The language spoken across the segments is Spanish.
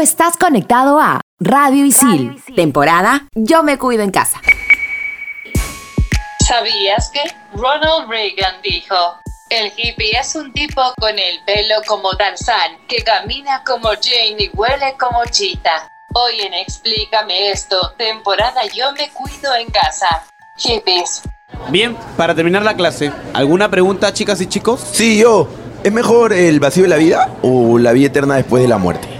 estás conectado a Radio Isil, temporada Yo me cuido en casa. ¿Sabías que Ronald Reagan dijo, el hippie es un tipo con el pelo como Tarzán, que camina como Jane y huele como Chita? Hoy en Explícame esto, temporada Yo me cuido en casa. Hippies. Bien, para terminar la clase, ¿alguna pregunta, chicas y chicos? Sí, yo. ¿Es mejor el vacío de la vida o la vida eterna después de la muerte?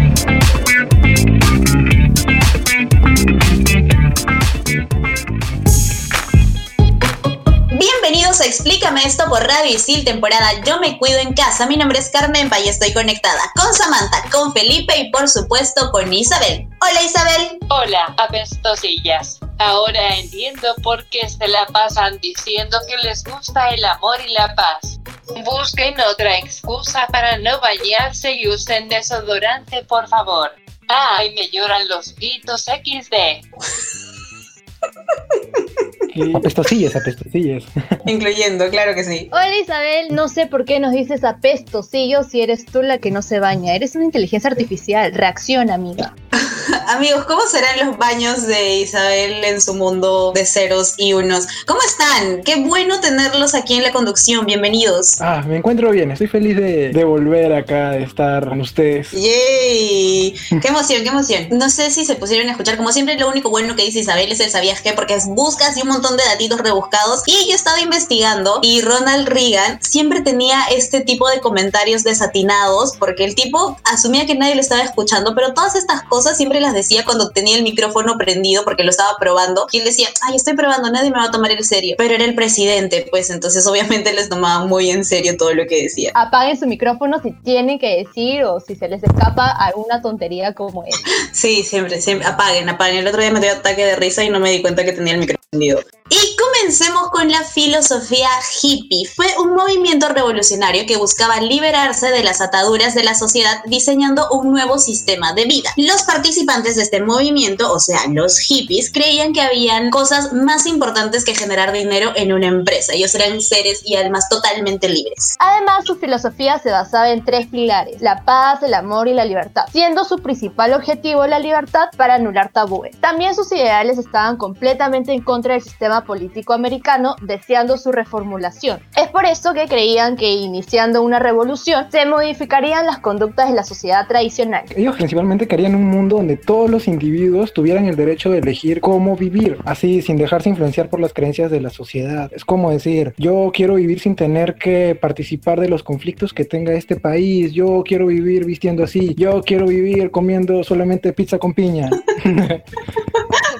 Explícame esto por Radio Isil, temporada Yo me cuido en casa. Mi nombre es Carmen y estoy conectada con Samantha, con Felipe y por supuesto con Isabel. Hola Isabel. Hola, apestosillas. Ahora entiendo por qué se la pasan diciendo que les gusta el amor y la paz. Busquen otra excusa para no bañarse y usen desodorante, por favor. Ay, me lloran los pitos XD. Apestosillas, apestosillas. Incluyendo, claro que sí. Hola Isabel, no sé por qué nos dices apestosillo si eres tú la que no se baña. Eres una inteligencia artificial. Reacciona, amiga. Amigos, ¿cómo serán los baños de Isabel en su mundo de ceros y unos? ¿Cómo están? Qué bueno tenerlos aquí en la conducción. Bienvenidos. Ah, me encuentro bien. Estoy feliz de, de volver acá, de estar con ustedes. ¡Yay! ¡Qué emoción, qué emoción! No sé si se pusieron a escuchar. Como siempre, lo único bueno que dice Isabel es el sabías qué, porque es buscas y un montón de datitos rebuscados. Y yo estaba investigando y Ronald Reagan siempre tenía este tipo de comentarios desatinados, porque el tipo asumía que nadie le estaba escuchando, pero todas estas cosas siempre las decía cuando tenía el micrófono prendido porque lo estaba probando. Y él decía, ay, estoy probando, nadie me va a tomar en serio. Pero era el presidente, pues entonces obviamente les tomaba muy en serio todo lo que decía. Apaguen su micrófono si tienen que decir o si se les escapa alguna tontería como esa. Sí, siempre, siempre, apaguen, apaguen. El otro día me dio ataque de risa y no me di cuenta que tenía el micrófono Y comencemos con la filosofía hippie. Fue un movimiento revolucionario que buscaba liberarse de las ataduras de la sociedad diseñando un nuevo sistema de vida. Los participantes de este movimiento, o sea, los hippies, creían que habían cosas más importantes que generar dinero en una empresa. Ellos eran seres y almas totalmente libres. Además, su filosofía se basaba en tres pilares, la paz, el amor y la libertad, siendo su principal objetivo la libertad para anular tabúes. También sus ideales estaban completamente en contra del sistema político americano, deseando su reformulación. Es por eso que creían que iniciando una revolución se modificarían las conductas de la sociedad tradicional. Ellos principalmente querían un mundo donde todos los individuos tuvieran el derecho de elegir cómo vivir, así sin dejarse influenciar por las creencias de la sociedad. Es como decir, yo quiero vivir sin tener que participar de los conflictos que tenga este país, yo quiero vivir vistiendo así, yo quiero vivir comiendo solamente pizza con piña.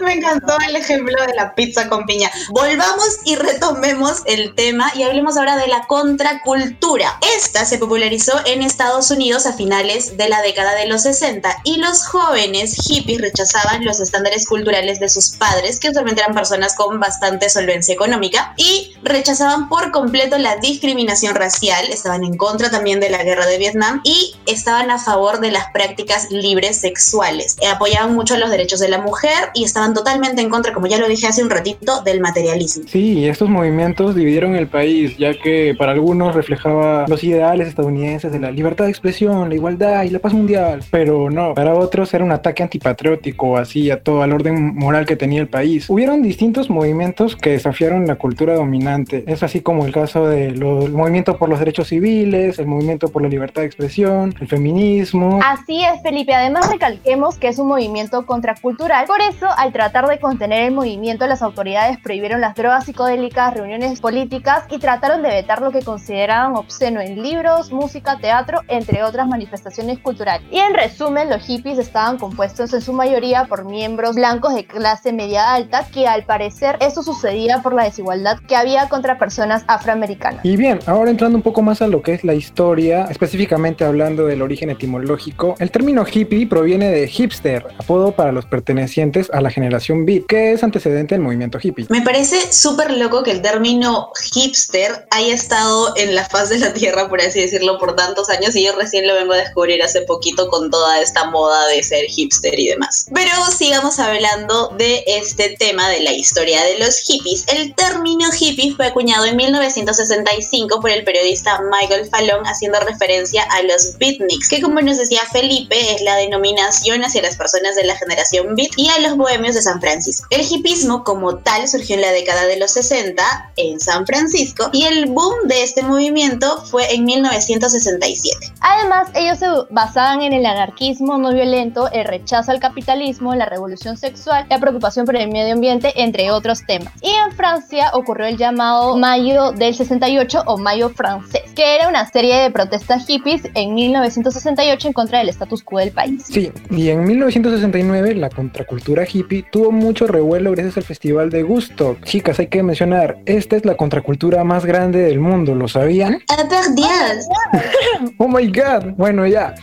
Me encantó el ejemplo de la pizza con piña. Volvamos y retomemos el tema y hablemos ahora de la contracultura. Esta se popularizó en Estados Unidos a finales de la década de los 60 y los jóvenes hippies rechazaban los estándares culturales de sus padres, que usualmente eran personas con bastante solvencia económica, y rechazaban por completo la discriminación racial, estaban en contra también de la guerra de Vietnam y estaban a favor de las prácticas libres sexuales. Apoyaban mucho los derechos de la mujer y estaban totalmente en contra, como ya lo dije hace un ratito, del materialismo. Sí, estos movimientos dividieron el país, ya que para algunos reflejaba los ideales estadounidenses de la libertad de expresión, la igualdad y la paz mundial, pero no, para otros era un ataque antipatriótico, así a todo el orden moral que tenía el país. Hubieron distintos movimientos que desafiaron la cultura dominante, es así como el caso del movimiento por los derechos civiles, el movimiento por la libertad de expresión, el feminismo. Así es, Felipe. Además, recalquemos que es un movimiento contracultural, por eso, al tratar de contener el movimiento, las autoridades prohibieron las drogas psicodélicas, reuniones políticas y trataron de vetar lo que consideraban obsceno en libros, música, teatro, entre otras manifestaciones culturales. Y en resumen, los hippies estaban compuestos en su mayoría por miembros blancos de clase media alta, que al parecer eso sucedía por la desigualdad que había contra personas afroamericanas. Y bien, ahora entrando un poco más a lo que es la historia, específicamente hablando del origen etimológico, el término hippie proviene de hipster, apodo para los pertenecientes a la generación generación beat, que es antecedente del movimiento hippie. Me parece súper loco que el término hipster haya estado en la faz de la tierra, por así decirlo, por tantos años y yo recién lo vengo a descubrir hace poquito con toda esta moda de ser hipster y demás. Pero sigamos hablando de este tema de la historia de los hippies. El término hippie fue acuñado en 1965 por el periodista Michael Fallon haciendo referencia a los beatniks, que como nos decía Felipe es la denominación hacia las personas de la generación beat y a los bohemios de San Francisco. El hippismo como tal surgió en la década de los 60 en San Francisco y el boom de este movimiento fue en 1967. Además, ellos se basaban en el anarquismo no violento, el rechazo al capitalismo, la revolución sexual, la preocupación por el medio ambiente, entre otros temas. Y en Francia ocurrió el llamado Mayo del 68 o Mayo francés, que era una serie de protestas hippies en 1968 en contra del status quo del país. Sí, y en 1969 la contracultura hippie tuvo mucho revuelo gracias al festival de Gusto. Chicas, hay que mencionar, esta es la contracultura más grande del mundo, ¿lo sabían? oh my god, bueno ya.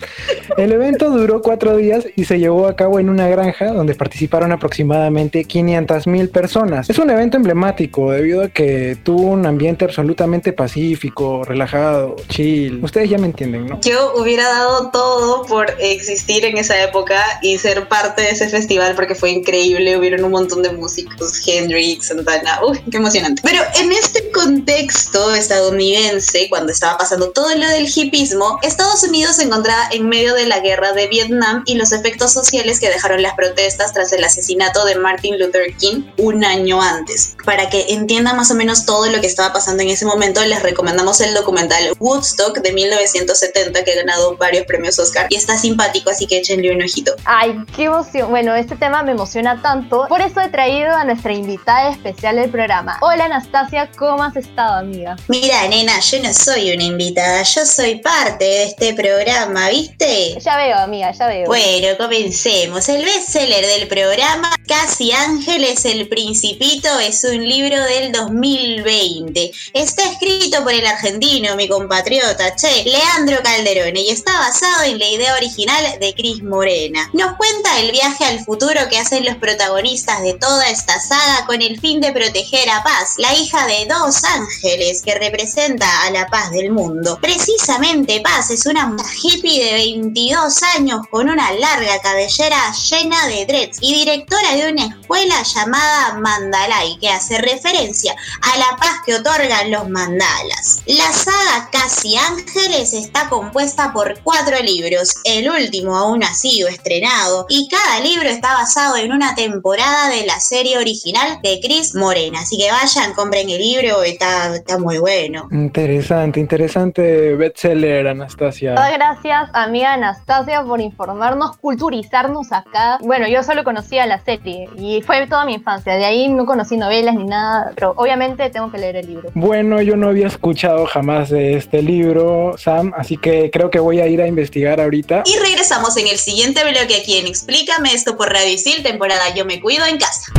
El evento duró cuatro días y se llevó a cabo en una granja donde participaron aproximadamente 500 mil personas. Es un evento emblemático debido a que tuvo un ambiente absolutamente pacífico, relajado, chill. Ustedes ya me entienden, ¿no? Yo hubiera dado todo por existir en esa época y ser parte de ese festival porque fue increíble. Hubieron un montón de músicos, Hendrix, Santana. Uy, qué emocionante. Pero en este contexto estadounidense, cuando estaba pasando todo lo del hipismo, Estados Unidos se encontraba en medio de la guerra de Vietnam y los efectos sociales que dejaron las protestas tras el asesinato de Martin Luther King un año antes. Para que entiendan más o menos todo lo que estaba pasando en ese momento, les recomendamos el documental Woodstock de 1970 que ha ganado varios premios Oscar y está simpático, así que échenle un ojito. Ay, qué emoción. Bueno, este tema me emociona tanto. Por eso he traído a nuestra invitada especial del programa. Hola Anastasia, ¿cómo has estado, amiga? Mira, nena, yo no soy una invitada, yo soy parte de este programa, ¿viste? Ya veo, amiga, ya veo. Bueno, comencemos. El bestseller del programa, Casi Ángeles, el Principito, es un libro del 2020. Está escrito por el argentino, mi compatriota, che, Leandro Calderone, y está basado en la idea original de Cris Morena. Nos cuenta el viaje al futuro que hacen los protagonistas de toda esta saga con el fin de proteger a Paz, la hija de dos ángeles que representa a la paz del mundo. Precisamente Paz es una hippie de 22 años con una larga cabellera llena de dreads y directora de una escuela llamada Mandalay que hace referencia a la paz que otorgan los mandalas. La saga Casi Ángeles está compuesta por cuatro libros, el último aún ha sido estrenado y cada libro está basado en una temporada de la serie original de Chris Morena, así que vayan, compren el libro, está, está muy bueno. Interesante, interesante bestseller, Anastasia. Muchas gracias, amiga Anastasia, por informarnos, culturizarnos acá. Bueno, yo solo conocía la serie y fue toda mi infancia. De ahí no conocí novelas ni nada, pero obviamente tengo que leer el libro. Bueno, yo no había escuchado jamás de este libro, Sam, así que creo que voy a ir a investigar ahorita. Y regresamos en el siguiente bloque aquí en Explícame esto por Radio Isil, temporada Yo me cuido en casa.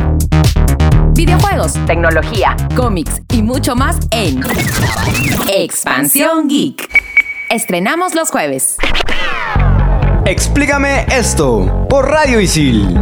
Videojuegos, tecnología, cómics y mucho más en Expansión Geek. Estrenamos los jueves. Explícame esto por Radio Isil.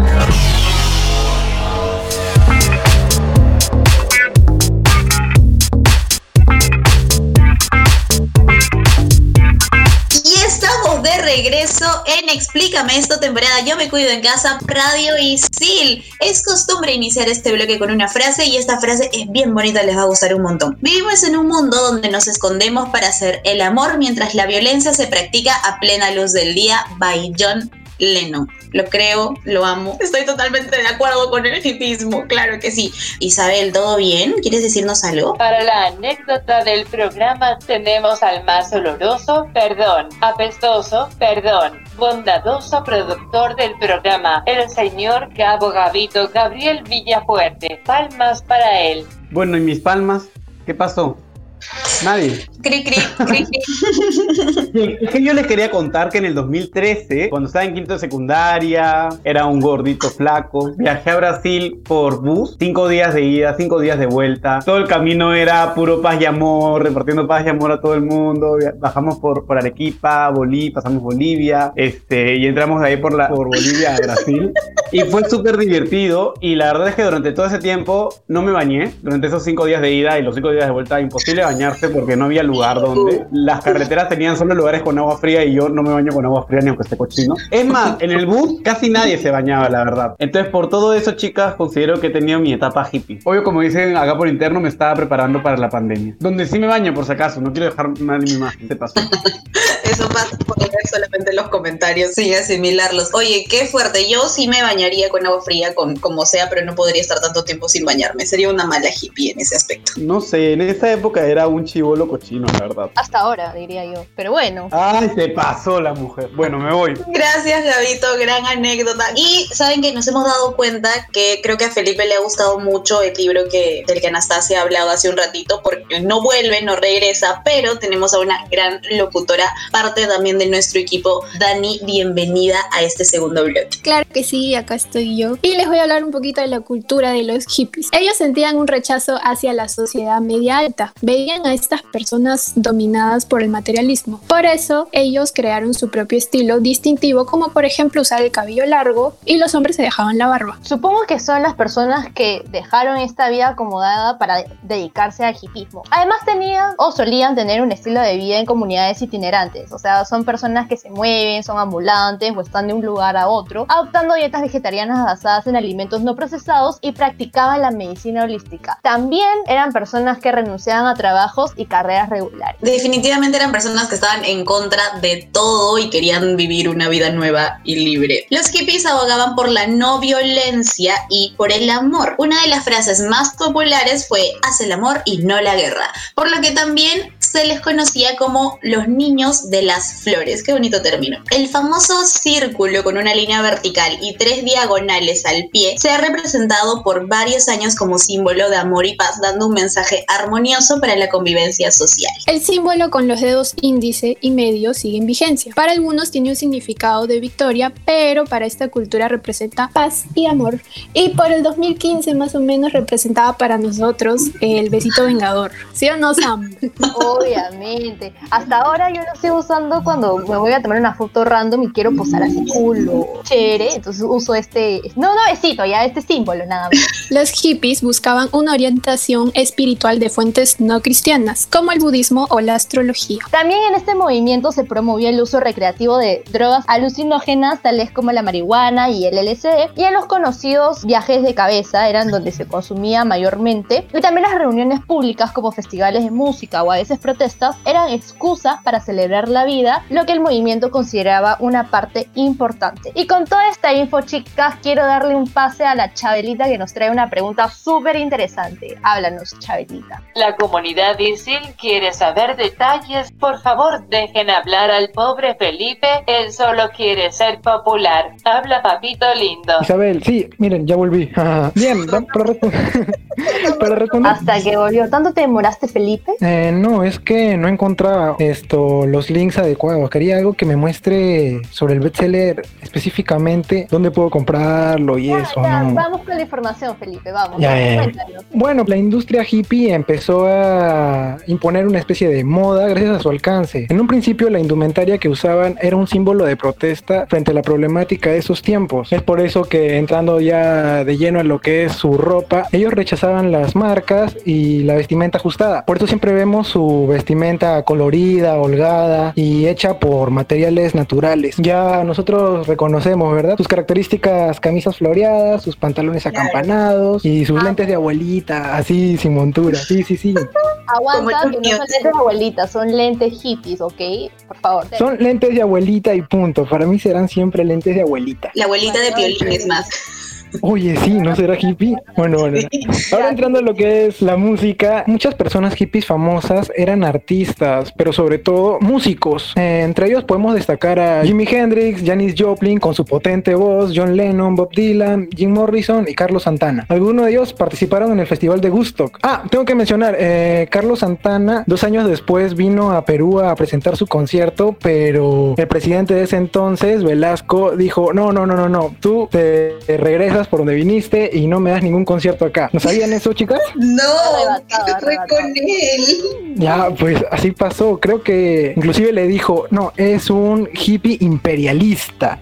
Explícame esto, temporada Yo me cuido en casa, Radio Isil. Es costumbre iniciar este bloque con una frase y esta frase es bien bonita, les va a gustar un montón. Vivimos en un mundo donde nos escondemos para hacer el amor mientras la violencia se practica a plena luz del día. By John Lennon. Lo creo, lo amo. Estoy totalmente de acuerdo con el hipismo, claro que sí. Isabel, ¿todo bien? ¿Quieres decirnos algo? Para la anécdota del programa tenemos al más oloroso, perdón, apestoso, perdón, bondadoso productor del programa, el señor Gabo Gavito Gabriel Villafuerte. Palmas para él. Bueno, ¿y mis palmas? ¿Qué pasó? Nadie. Cri, cri, cri, es que yo les quería contar que en el 2013, cuando estaba en quinto de secundaria, era un gordito flaco, viajé a Brasil por bus, cinco días de ida, cinco días de vuelta. Todo el camino era puro paz y amor, repartiendo paz y amor a todo el mundo. Bajamos por, por Arequipa, Bolí, pasamos Bolivia, este, y entramos de ahí por, la, por Bolivia a Brasil. Y fue súper divertido. Y la verdad es que durante todo ese tiempo no me bañé. Durante esos cinco días de ida y los cinco días de vuelta, imposible bañarse porque no había lugar donde. Las carreteras tenían solo lugares con agua fría y yo no me baño con agua fría ni aunque esté cochino. Es más, en el bus casi nadie se bañaba, la verdad. Entonces, por todo eso, chicas, considero que he tenido mi etapa hippie. Obvio, como dicen acá por interno, me estaba preparando para la pandemia. Donde sí me baño, por si acaso. No quiero dejar mal mi imagen. Se pasó. Eso pasa por leer solamente los comentarios sin asimilarlos. Oye, qué fuerte. Yo sí me bañaría con agua fría, con como sea, pero no podría estar tanto tiempo sin bañarme. Sería una mala hippie en ese aspecto. No sé, en esa época era un chivolo cochino, la verdad. Hasta ahora, diría yo. Pero bueno. Ay, se pasó la mujer. Bueno, me voy. Gracias, Gabito, gran anécdota. Y saben que nos hemos dado cuenta que creo que a Felipe le ha gustado mucho el libro que, del que Anastasia ha hablado hace un ratito, porque no vuelve, no regresa, pero tenemos a una gran locutora, parte también de nuestro equipo. Dani, bienvenida a este segundo bloque. Claro que sí, acá estoy yo. Y les voy a hablar un poquito de la cultura de los hippies. Ellos sentían un rechazo hacia la sociedad media alta. Veían a estas personas dominadas por el materialismo. Por eso, ellos crearon su propio estilo distintivo, como por ejemplo usar el cabello largo y los hombres se dejaban la barba. Supongo que son las personas que dejaron esta vida acomodada para dedicarse al hipismo. Además tenían o solían tener un estilo de vida en comunidades itinerantes, o sea, son personas que se mueven, son ambulantes o están de un lugar a otro, adoptando dietas vegetarianas basadas en alimentos no procesados y practicaban la medicina holística. También eran personas que renunciaban a trabajos y carreras Definitivamente eran personas que estaban en contra de todo y querían vivir una vida nueva y libre. Los hippies abogaban por la no violencia y por el amor. Una de las frases más populares fue haz el amor y no la guerra, por lo que también se les conocía como los niños de las flores. Qué bonito término. El famoso círculo con una línea vertical y tres diagonales al pie se ha representado por varios años como símbolo de amor y paz, dando un mensaje armonioso para la convivencia social. El símbolo con los dedos índice y medio sigue en vigencia. Para algunos tiene un significado de victoria, pero para esta cultura representa paz y amor. Y por el 2015 más o menos representaba para nosotros el besito vengador. ¿Sí o no, Sam? Obviamente. Hasta ahora yo lo sigo usando cuando me voy a tomar una foto random y quiero posar así culo, chévere. Entonces uso este, no, no besito, ya este símbolo nada más. Los hippies buscaban una orientación espiritual de fuentes no cristianas, como el budismo o la astrología. También en este movimiento se promovía el uso recreativo de drogas alucinógenas tales como la marihuana y el LSD, y en los conocidos viajes de cabeza eran donde se consumía mayormente, y también las reuniones públicas como festivales de música o a veces protestas eran excusas para celebrar la vida, lo que el movimiento consideraba una parte importante. Y con toda esta info, chicas, quiero darle un pase a la Chabelita que nos trae una pregunta súper interesante. Háblanos, Chabelita. La comunidad Isil quiere saber detalles. Por favor, dejen hablar al pobre Felipe. Él solo quiere ser popular. Habla, papito lindo. Isabel, sí, miren, ya volví. Bien, para, responder- para responder. Hasta que volvió. ¿Tanto te demoraste, Felipe? Eh, no, es que no encontraba esto, los links adecuados. Quería algo que me muestre sobre el bestseller específicamente dónde puedo comprarlo y eso. Ya, ¿no? Vamos con la información, Felipe, vamos. Ya. Cuéntanos. Bueno, la industria hippie empezó a imponer una especie de moda gracias a su alcance. En un principio la indumentaria que usaban era un símbolo de protesta frente a la problemática de esos tiempos. Es por eso que entrando ya de lleno a lo que es su ropa, ellos rechazaban las marcas y la vestimenta ajustada. Por eso siempre vemos su vestimenta colorida, holgada y hecha por materiales naturales. Ya nosotros reconocemos, ¿verdad? Sus características camisas floreadas, sus pantalones acampanados y sus lentes de abuelita, así sin montura. Sí, sí, sí. Aguanta, que no son lentes de abuelita, son lentes hippies, ¿ok? Por favor. Son lentes de abuelita y punto. Para mí serán siempre lentes de abuelita. La abuelita de Piolín es más. Oye, sí, ¿no será hippie? Bueno, bueno. Ahora entrando en lo que es la música, muchas personas hippies famosas eran artistas, pero sobre todo músicos. Eh, entre ellos podemos destacar a Jimi Hendrix, Janis Joplin con su potente voz, John Lennon, Bob Dylan, Jim Morrison y Carlos Santana. Algunos de ellos participaron en el Festival de Woodstock. Ah, tengo que mencionar, eh, Carlos Santana dos años después vino a Perú a presentar su concierto, pero el presidente de ese entonces, Velasco, dijo, no, no, no, no, no, tú te regresas por donde viniste y no me das ningún concierto acá. ¿No sabían eso, chicas? No, ¿qué fue con él? Ya, pues así pasó. Creo que inclusive le dijo, no, es un hippie imperialista.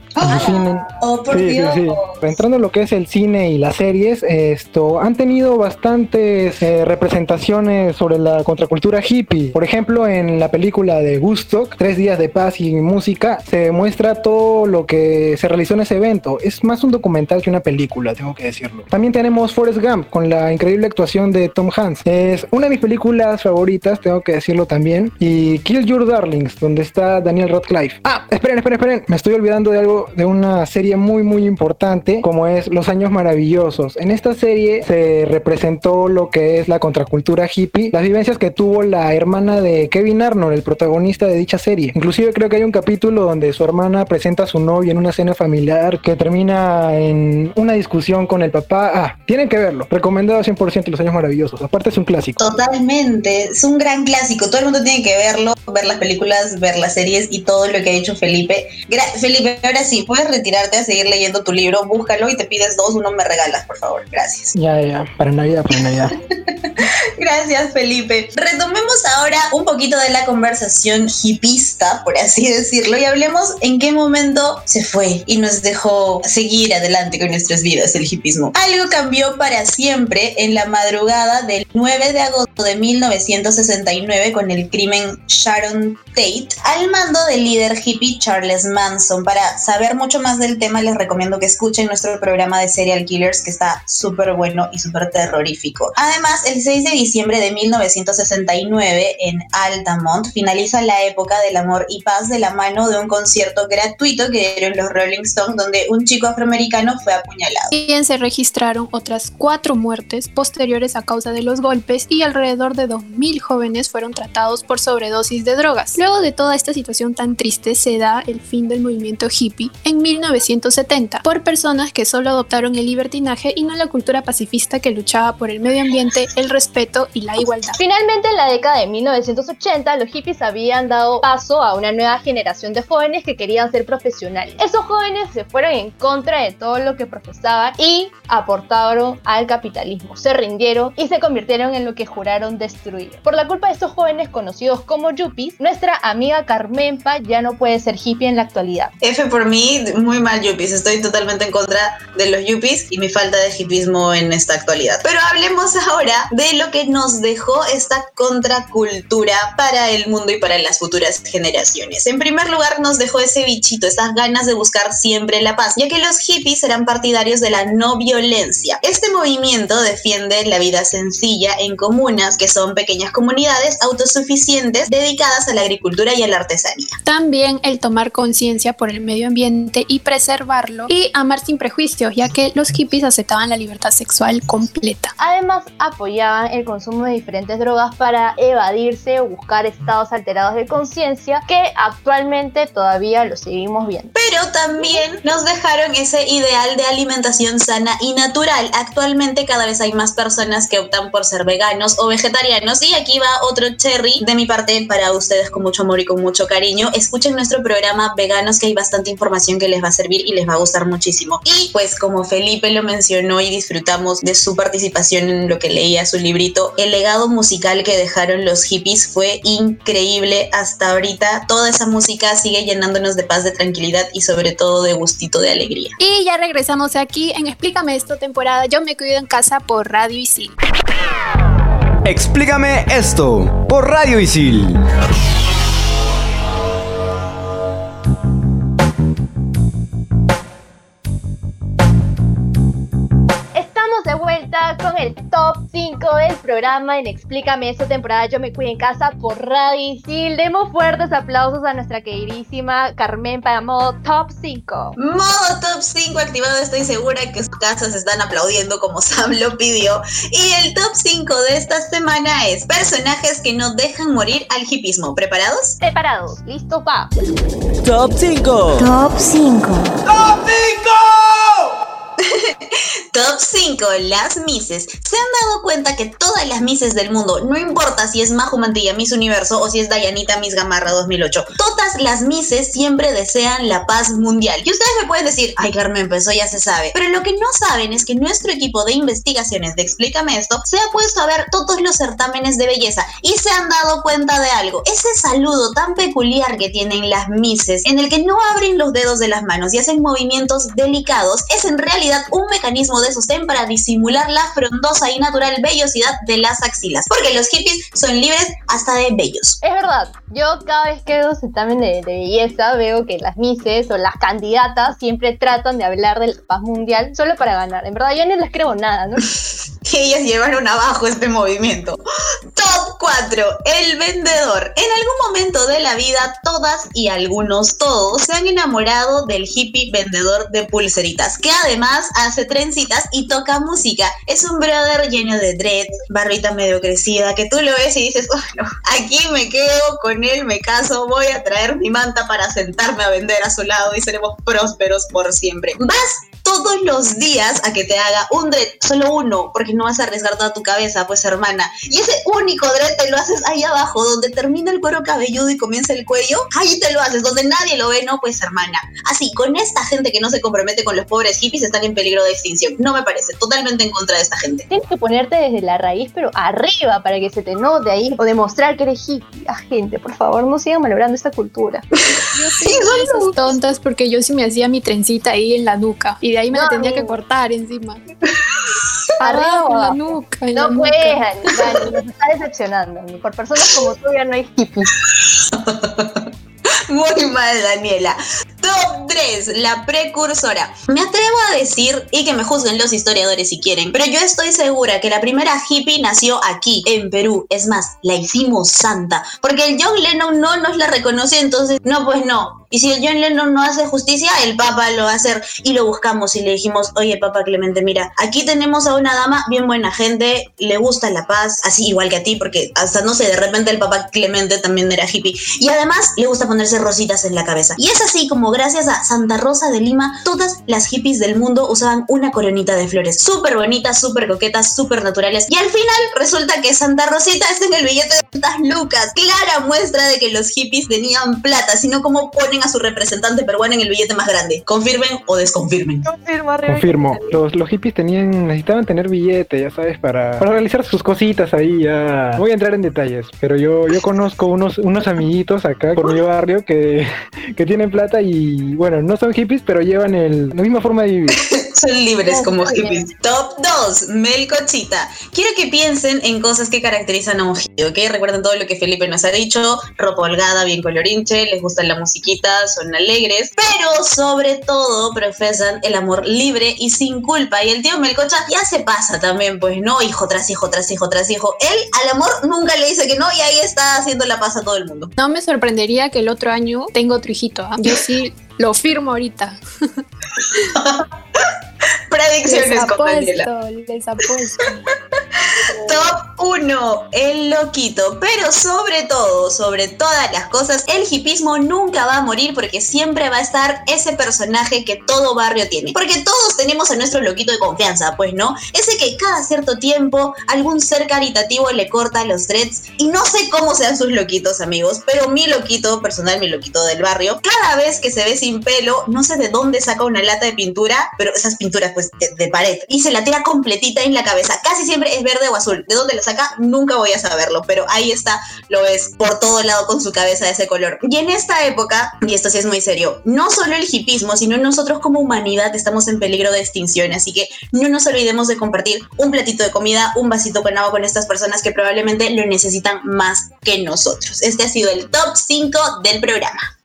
Oh, por Dios. Entrando en lo que es el cine y las series, esto han tenido bastantes eh, representaciones sobre la contracultura hippie. Por ejemplo, en la película de Woodstock, Tres días de paz y música, se muestra todo lo que se realizó en ese evento. Es más un documental que una película, tengo que decirlo. También tenemos Forrest Gump con la increíble actuación de Tom Hanks. Es una de mis películas favoritas, tengo que decirlo también. Y Kill Your Darlings, donde está Daniel Radcliffe. Ah, esperen, esperen, esperen. Me estoy olvidando de algo de una serie muy muy importante como es Los Años Maravillosos. En esta serie se representó lo que es la contracultura hippie, las vivencias que tuvo la hermana de Kevin Arnold, el protagonista de dicha serie. Inclusive creo que hay un capítulo donde su hermana presenta a su novio en una cena familiar que termina en una discusión con el papá. Ah, tienen que verlo. Recomendado 100% Los Años Maravillosos. Aparte es un clásico. Totalmente, es un gran clásico. Todo el mundo tiene que verlo, ver las películas, ver las series y todo lo que ha hecho Felipe. Felipe, ahora sí, puedes retirarte a seguir leyendo tu libro, búscalo y te pides dos, uno me regalas, por favor. Gracias. Ya, ya, para Navidad, para Navidad. Gracias, Felipe. Retomemos ahora un poquito de la conversación hipista, por así decirlo, y hablemos en qué momento se fue y nos dejó seguir adelante con nuestras vidas el hipismo. Algo cambió para siempre en la madrugada del 9 de agosto de 1969 con el crimen Sharon Tate al mando del líder hippie Charles Manson. Para saber mucho más del tema, les recomiendo que escuchen nuestro programa de Serial Killers, que está súper bueno y súper terrorífico. Además, el 6 de diciembre de 1969, en Altamont, finaliza la época del amor y paz de la mano de un concierto gratuito que dieron los Rolling Stones, donde un chico afroamericano fue apuñalado. También se registraron otras cuatro muertes posteriores a causa de los golpes y alrededor de 2.000 jóvenes fueron tratados por sobredosis de drogas. Luego de toda esta situación tan triste, se da el fin del movimiento hippie en 1970 por personas que solo adoptaron el libertinaje y no la cultura pacifista que luchaba por el medio ambiente, el respeto y la igualdad. Finalmente, en la década de 1980, los hippies habían dado paso a una nueva generación de jóvenes que querían ser profesionales. Esos jóvenes se fueron en contra de todo lo que profesaban y aportaron al capitalismo, se rindieron y se convirtieron en lo que juraron destruir. Por la culpa de estos jóvenes conocidos como yuppies, nuestra amiga Carmenpa ya no puede ser hippie en la actualidad. F por mí, muy mal yuppies, estoy totalmente en contra de los yuppies y mi falta de hippismo en esta actualidad. Pero hablemos ahora de lo que nos dejó esta contracultura para el mundo y para las futuras generaciones. En primer lugar, nos dejó ese bichito, esas ganas de buscar siempre la paz, ya que los hippies eran partidarios de la no violencia. Este movimiento defiende la vida sencilla en comunas, que son pequeñas comunidades autosuficientes dedicadas a la agricultura y a la artesanía. También el tomar conciencia por el medio ambiente y preservarlo y amar sin prejuicios, ya que los hippies aceptaban la libertad sexual completa. Además, apoyaban el consumo de diferentes drogas para evadirse o buscar estados alterados de conciencia que actualmente todavía lo seguimos viendo. Pero también nos dejaron ese ideal de alimentación sana y natural. Actualmente cada vez hay más personas que optan por ser veganos o vegetarianos y aquí va otro cherry de mi parte para ustedes con mucho amor y con mucho cariño. Escuchen nuestro programa Veganos que hay bastante información que les va a servir y les va a gustar muchísimo. Y pues como Felipe lo mencionó y disfrutamos de su participación en lo que leía su librito, el legado musical que dejaron los hippies fue increíble hasta ahorita. Toda esa música sigue llenándonos de paz, de tranquilidad y sobre todo de gustito de alegría. Y ya regresamos aquí en Explícame esto temporada Yo me cuido en casa por Radio Isil. Explícame esto por Radio Isil. Con el top 5 del programa en Explícame esta temporada Yo me cuido en casa por Radio Sil. Demos fuertes aplausos a nuestra queridísima Carmen para modo top 5. Modo top 5 activado, estoy segura que sus casas están aplaudiendo como Sam lo pidió. Y el top 5 de esta semana es personajes que no dejan morir al hipismo. ¿Preparados? Preparados, listo, va. Top 5. Top 5. Top 5. Top 5. Las Misses. ¿Se han dado cuenta que todas las Misses del mundo, no importa si es Majo Mantilla Miss Universo o si es Dayanita Miss Gamarra 2008, todas las Misses siempre desean la paz mundial? Y ustedes me pueden decir, ay Carmen, pues eso ya se sabe. Pero lo que no saben es que nuestro equipo de investigaciones de Explícame esto se ha puesto a ver todos los certámenes de belleza y se han dado cuenta de algo. Ese saludo tan peculiar que tienen las Misses, en el que no abren los dedos de las manos y hacen movimientos delicados, es en realidad un mecanismo de sostén para disimular la frondosa y natural vellosidad de las axilas, porque los hippies son libres hasta de bellos. Es verdad, yo cada vez que veo certamen de, de belleza veo que las mises o las candidatas siempre tratan de hablar de la paz mundial solo para ganar. En verdad yo no les creo nada, ¿no? Ellas llevaron abajo este movimiento. Top 4. El vendedor. En algún momento de la vida, todas y algunos todos se han enamorado del hippie vendedor de pulseritas, que además hace trencitas y toca música. Es un brother lleno de dread, barbita medio crecida, que tú lo ves y dices, oh, no, aquí me quedo con él, me caso, voy a traer mi manta para sentarme a vender a su lado y seremos prósperos por siempre. Vas todos los días a que te haga un dread, solo uno, porque no vas a arriesgar toda tu cabeza, pues hermana. Y ese único dread te lo haces ahí abajo, donde termina el cuero cabelludo y comienza el cuello, ahí te lo haces, donde nadie lo ve, no, pues hermana. Así, con esta gente que no se compromete con los pobres hippies están en peligro de extinción. No me parece, totalmente en contra de esta gente. Tienes que ponerte desde la raíz, pero arriba, para que se te note ahí, o demostrar que eres hippie. Ah, gente, por favor, no sigan malogrando esta cultura. Yo sí, de esas tontas porque yo sí me hacía mi trencita ahí en la nuca y de ahí me la No, tenía amigo. que cortar encima. Arriba en la nuca. la No nuca. puedes, Dani, nos está decepcionando. Por personas como tú ya no hay hippies. Muy mal, Daniela. Top 3, la precursora. Me atrevo a decir, y que me juzguen los historiadores si quieren, pero yo estoy segura que la primera hippie nació aquí, en Perú. Es más, la hicimos santa, porque el John Lennon no nos la reconoció, entonces, no, pues no. Y si el John Lennon no hace justicia, el Papa lo va a hacer. Y lo buscamos y le dijimos, oye, Papa Clemente, mira, aquí tenemos a una dama bien buena gente, le gusta la paz, así igual que a ti, porque hasta, no sé, de repente el Papa Clemente también era hippie. Y además le gusta ponerse rositas en la cabeza. Y es así como gracias a Santa Rosa de Lima, todas las hippies del mundo usaban una coronita de flores. Súper bonitas, súper coquetas, súper naturales. Y al final resulta que Santa Rosita está en el billete de tantas lucas. Clara muestra de que los hippies tenían plata, sino como ponen a su representante peruano en el billete más grande. Confirmen o desconfirmen. Confirmo, Confirmo, los, los hippies tenían, necesitaban tener billete, ya sabes, para, para realizar sus cositas ahí, ya. No voy a entrar en detalles, pero yo, yo conozco unos, unos amiguitos acá por mi barrio que, que tienen plata y, bueno, no son hippies, pero llevan el, la misma forma de vivir. Son libres como hippies. Top 2, Melcochita. Quiero que piensen en cosas que caracterizan a un hippie, ¿ok? Recuerden todo lo que Felipe nos ha dicho. Ropa holgada, bien colorinche, les gusta la musiquita, son alegres, pero sobre todo profesan el amor libre y sin culpa. Y el tío Melcocha ya se pasa también, pues no, hijo tras hijo, tras hijo, tras hijo. Él al amor nunca le dice que no y ahí está haciendo la paz a todo el mundo. No me sorprendería que el otro año tenga otro hijito. ¿ah? Yo sí lo firmo ahorita. Predicciones Les con Daniela. apuesto, les apuesto. Top 1, el loquito. Pero sobre todo, sobre todas las cosas, el hipismo nunca va a morir porque siempre va a estar ese personaje que todo barrio tiene. Porque todos tenemos a nuestro loquito de confianza, pues no. Ese que cada cierto tiempo algún ser caritativo le corta los dreads. Y no sé cómo sean sus loquitos, amigos, pero mi loquito personal, mi loquito del barrio, cada vez que se ve sin pelo, no sé de dónde saca una lata de pintura, pero esas pinturas pues de, de pared, y se la tira completita en la cabeza. Casi siempre es verde o azul. ¿De dónde la saca? Nunca voy a saberlo, pero ahí está, lo ves por todo lado con su cabeza de ese color. Y en esta época, y esto sí es muy serio, no solo el hipismo, sino nosotros como humanidad estamos en peligro de extinción, así que no nos olvidemos de compartir un platito de comida, un vasito con agua con estas personas que probablemente lo necesitan más que nosotros. Este ha sido el top 5 del programa.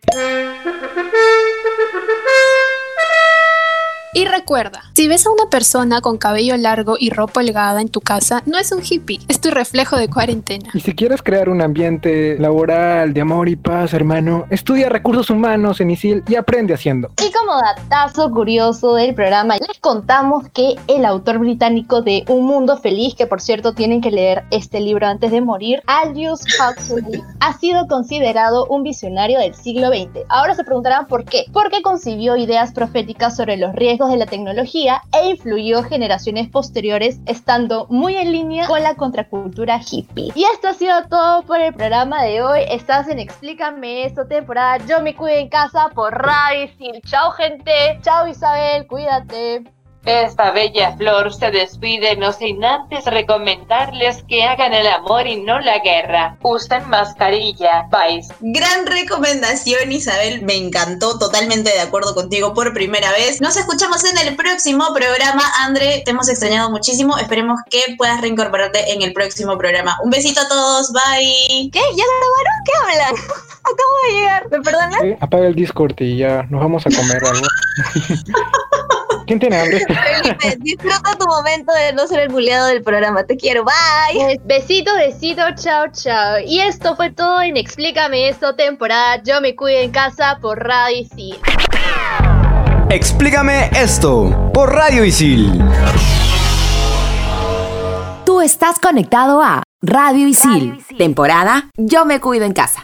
Y recuerda, si ves a una persona con cabello largo y ropa holgada en tu casa, no es un hippie, es tu reflejo de cuarentena. Y si quieres crear un ambiente laboral de amor y paz, hermano, estudia recursos humanos en ISIL y aprende haciendo. Y como datazo curioso del programa, les contamos que el autor británico de Un Mundo Feliz, que por cierto tienen que leer este libro antes de morir, Aldous Huxley, ha sido considerado un visionario del siglo XX. Ahora se preguntarán por qué. Porque concibió ideas proféticas sobre los riesgos de la tecnología e influyó generaciones posteriores estando muy en línea con la contracultura hippie. Y esto ha sido todo por el programa de hoy. Estás en Explícame esto temporada Yo me cuido en casa por Radicil. Chao gente. Chao Isabel, cuídate. Esta bella flor se despide no sin antes recomendarles que hagan el amor y no la guerra. Usen mascarilla. Bye. Gran recomendación, Isabel. Me encantó, totalmente de acuerdo contigo por primera vez. Nos escuchamos en el próximo programa. André, te hemos extrañado muchísimo. Esperemos que puedas reincorporarte en el próximo programa. Un besito a todos. Bye. ¿Qué? ¿Ya grabaron? ¿Qué hablan? Acabo de llegar. ¿Me perdonan? Sí, apaga el Discord y ya nos vamos a comer algo. ¿Quién tiene hambre? Felipe, disfruta tu momento de no ser el buleado del programa. Te quiero. Bye. Besito, besito. Chao, chao. Y esto fue todo en Explícame esto, temporada Yo me cuido en casa por Radio Isil. Explícame esto por Radio Isil. Tú estás conectado a Radio Isil, temporada Yo me cuido en casa.